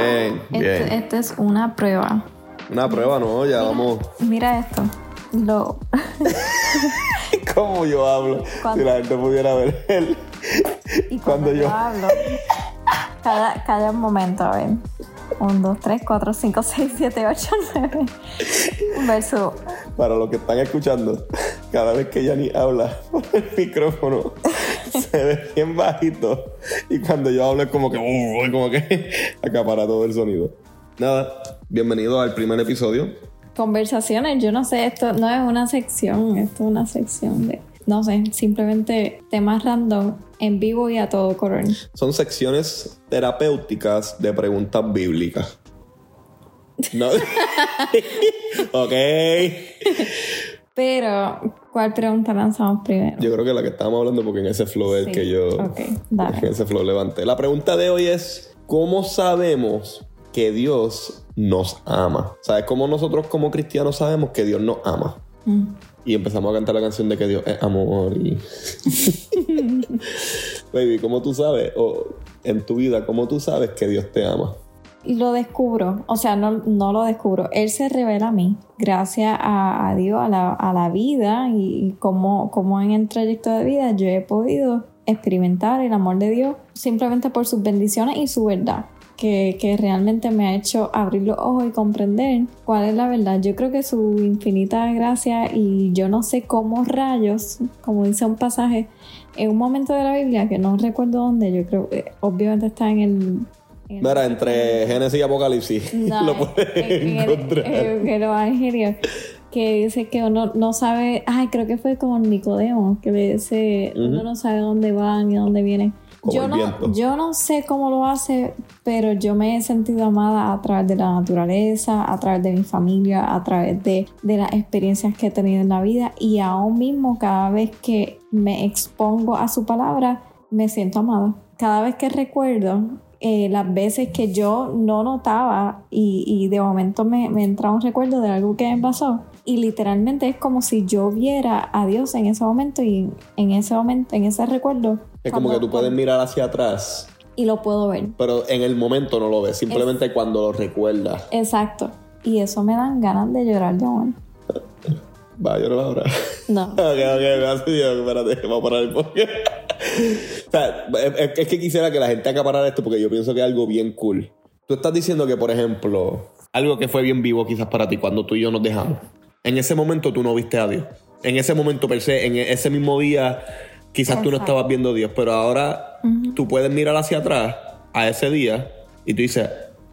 Bien, Esto, bien. esto es una prueba. Una prueba, no, ya vamos. Mira esto. Lo, ¿Cómo yo hablo? Cuando- Si la gente pudiera ver el. y Cuando cuando, yo- yo hablo, cada, cada momento, a ver. 1, 2, 3, 4, 5, 6, 7, 8, 9. Verso. Para los que están escuchando, cada vez que Yanni habla por el micrófono, se ve bien bajito. Y cuando yo hablo es como que, uh, como que acapara todo el sonido. Nada, bienvenido al primer episodio. Conversaciones, yo no sé, esto no es una sección, esto es una sección de, no sé, simplemente temas random en vivo y a todo color. Son secciones terapéuticas de preguntas bíblicas. No. ok. Pero, ¿cuál pregunta lanzamos primero? Yo creo que la que estábamos hablando, porque en ese flow es Sí, que yo. ok, En dale. ese flow levanté. La pregunta de hoy es: ¿Cómo sabemos que Dios nos ama? ¿Sabes cómo nosotros como cristianos sabemos que Dios nos ama? Mm. Y empezamos a cantar la canción de que Dios es amor y... Baby, ¿cómo tú sabes? O en tu vida, ¿cómo tú sabes que Dios te ama? Lo descubro, o sea, no, no lo descubro, Él se revela a mí, gracias a, Dios, a la, a la vida y, como, como en el trayecto de vida yo he podido experimentar el amor de Dios simplemente por sus bendiciones y su verdad, que, que realmente me ha hecho abrir los ojos y comprender cuál es la verdad. Yo creo que su infinita gracia y yo no sé cómo rayos, como dice un pasaje, en un momento de la Biblia que no recuerdo dónde, yo creo que obviamente está en el... Mira, entre Génesis y Apocalipsis no, lo puedes en- encontrar. en el Evangelio, que dice que uno no sabe, ay, creo que fue con Nicodemo, que le dice, uno no sabe dónde van y dónde vienen. Como Yo no, yo no sé cómo lo hace, pero yo me he sentido amada a través de la naturaleza, a través de mi familia, a través de, de las experiencias que he tenido en la vida y aún mismo cada vez que me expongo a su palabra, me siento amada. Cada vez que recuerdo eh, las veces que yo no notaba y, y de momento me, me entra un recuerdo de algo que me pasó y literalmente es como si yo viera a Dios en ese momento y en ese momento, en ese recuerdo. Es como que tú puedes mirar hacia atrás, y lo puedo ver. pero en el momento no lo ves, simplemente cuando lo recuerdas. Exacto. Y eso me dan ganas de llorar de. Va a llorar ahora. No. Ok, ok, me hace Dios, espérate, vamos a parar el podcast. O sea, es, es que quisiera que la gente acaparara esto porque yo pienso que es algo bien cool. Tú estás diciendo que, por ejemplo, algo que fue bien vivo quizás para ti cuando tú y yo nos dejamos. En ese momento tú no viste a Dios. En ese momento, per se, en ese mismo día, quizás tú no Exacto. estabas viendo a Dios, pero ahora tú puedes mirar hacia atrás a ese día y tú dices,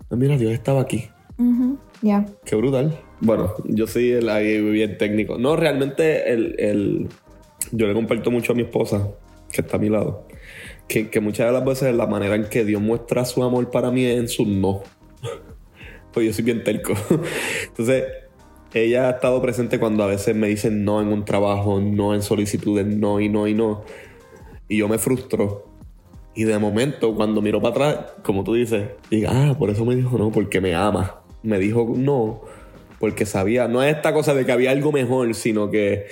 "Ah, mira, Dios estaba aquí. Ujú, Ya. Qué brutal. Bueno, yo soy el ahí bien técnico. No, realmente el, el- yo le comparto mucho a mi esposa, que está a mi lado, que, muchas de las veces la manera en que Dios muestra su amor para mí es en su no. pues yo soy bien terco. Entonces, ella ha estado presente cuando a veces me dicen no en un trabajo, no en solicitudes, no y no y no. Y yo me frustro. Y de momento, cuando miro para atrás, como tú dices, digo, ah, por eso me dijo no, porque me ama. Me dijo no, porque sabía, no es esta cosa de que había algo mejor, sino que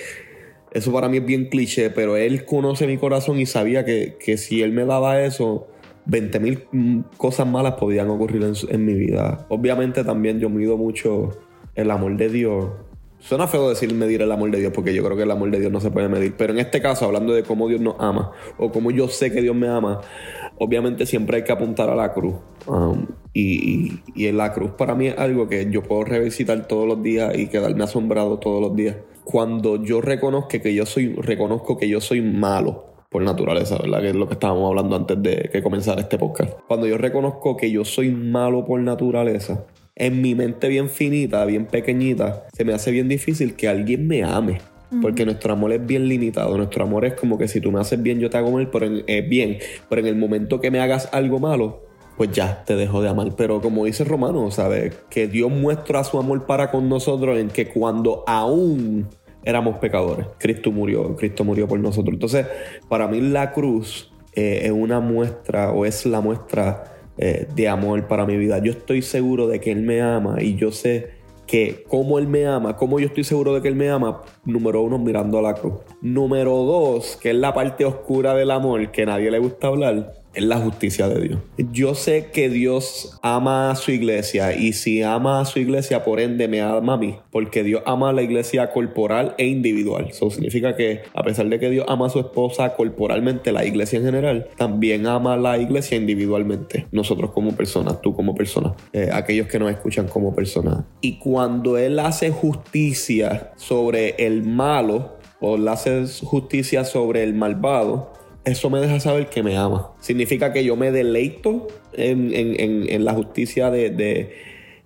eso para mí es bien cliché, pero él conoce mi corazón y sabía que, que si él me daba eso, 20 mil mm, cosas malas podían ocurrir en, en mi vida. Obviamente también yo mido mucho el amor de Dios. Suena feo decir medir el amor de Dios porque yo creo que el amor de Dios no se puede medir. Pero en este caso, hablando de cómo Dios nos ama o cómo yo sé que Dios me ama, obviamente siempre hay que apuntar a la cruz. Um, y, y- la cruz para mí es algo que yo puedo revisitar todos los días y quedarme asombrado todos los días. Cuando yo reconozco que yo soy, reconozco que yo soy malo por naturaleza, ¿verdad? Que es lo que estábamos hablando antes de que comenzara este podcast. Cuando yo reconozco que yo soy malo por naturaleza, en mi mente bien finita, bien pequeñita, se me hace bien difícil que alguien me ame. Porque nuestro amor es bien limitado. Nuestro amor es como que si tú me haces bien, yo te hago mal, pero en, eh, bien. Pero en el momento que me hagas algo malo, pues ya te dejo de amar. Pero como dice Romano, ¿sabes? Que Dios muestra su amor para con nosotros en que cuando aún éramos pecadores, Cristo murió, Cristo murió por nosotros. Entonces, para mí la cruz eh, es una muestra o es la muestra eh, de amor para mi vida. Yo estoy seguro de que Él me ama y yo sé que como Él me ama, como yo estoy seguro de que Él me ama, número uno, mirando a la cruz. Número dos, que es la parte oscura del amor que nadie le gusta hablar, es la justicia de Dios. Yo sé que Dios ama a su iglesia y si ama a su iglesia, por ende me ama a mí, porque Dios ama a la iglesia corporal e individual. Eso significa que a pesar de que Dios ama a su esposa corporalmente, la iglesia en general, también ama a la iglesia individualmente. Nosotros como personas, tú como persona, eh, aquellos que nos escuchan como personas. Y cuando Él hace justicia sobre el malo, o hace justicia sobre el malvado, eso me deja saber que me ama. Significa que yo me deleito en, la justicia de,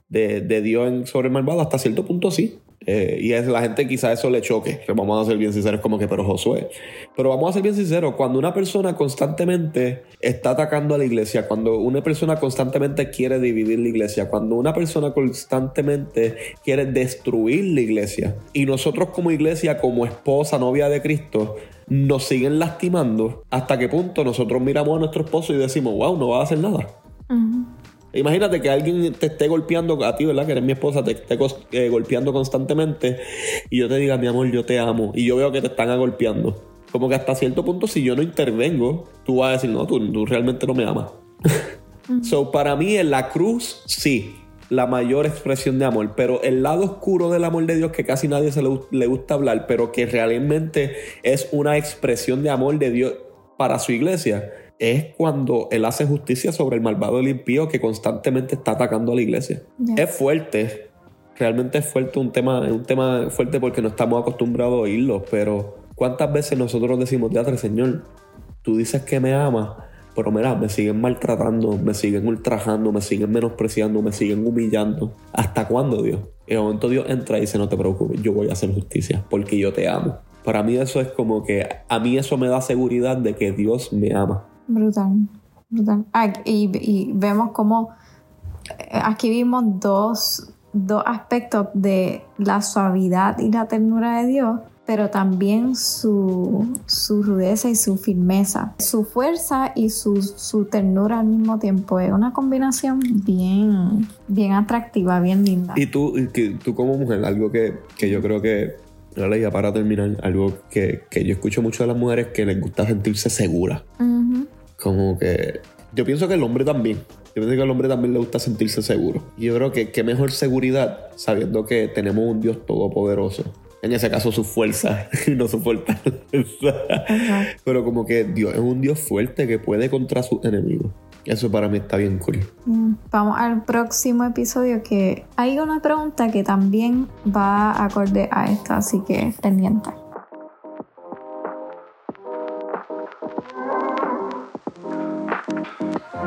de, Dios sobre el malvado. Hasta cierto punto sí. Eh, y es la gente quizá eso le choque, que vamos a ser bien sinceros, como que, pero Josué. Pero vamos a ser bien sinceros, cuando una persona constantemente está atacando a la iglesia, cuando una persona constantemente quiere dividir la iglesia, cuando una persona constantemente quiere destruir la iglesia, y nosotros como iglesia, como esposa, novia de Cristo, nos siguen lastimando, ¿hasta qué punto nosotros miramos a nuestro esposo y decimos, wow, no va a hacer nada? Imagínate que alguien te esté golpeando a ti, ¿verdad? Que eres mi esposa, te esté eh, golpeando constantemente y yo te diga, mi amor, yo te amo. Y yo veo que te están agolpeando. Como que hasta cierto punto, si yo no intervengo, tú vas a decir, no, tú, realmente no me amas. so, para mí en la cruz, sí, la mayor expresión de amor, pero el lado oscuro del amor de Dios que casi nadie se le gusta hablar, pero que realmente es una expresión de amor de Dios para su iglesia es cuando él hace justicia sobre el malvado del impío que constantemente está atacando a la iglesia. Es fuerte, realmente es fuerte un tema, un tema fuerte porque no estamos acostumbrados a oírlo, pero ¿cuántas veces nosotros decimos, teatro, Señor, tú dices que me amas, pero mira, me siguen maltratando, me siguen ultrajando, me siguen menospreciando, me siguen humillando. ¿Hasta cuándo, Dios? En el momento Dios entra y dice, no te preocupes, yo voy a hacer justicia porque yo te amo. Para mí eso es como que a mí eso me da seguridad de que Dios me ama. Brutal, brutal. Ah, y, vemos como eh, aquí vimos dos, aspectos de la suavidad y la ternura de Dios, pero también su, rudeza y su firmeza, su fuerza y su, ternura al mismo tiempo. Es una combinación bien, bien atractiva, bien linda. Y tú, tú como mujer, algo que, yo creo que ya para terminar, algo que, yo escucho mucho de las mujeres que les gusta sentirse seguras. Como que yo pienso que el hombre también. Yo pienso que al hombre también le gusta sentirse seguro. Y yo creo que qué mejor seguridad sabiendo que tenemos un Dios todopoderoso. En ese caso su fuerza y no su fortaleza. Pero como que Dios es un Dios fuerte que puede contra sus enemigos. Eso para mí está bien cool. Vamos al próximo episodio que hay una pregunta que también va acorde a esta, así que pendiente.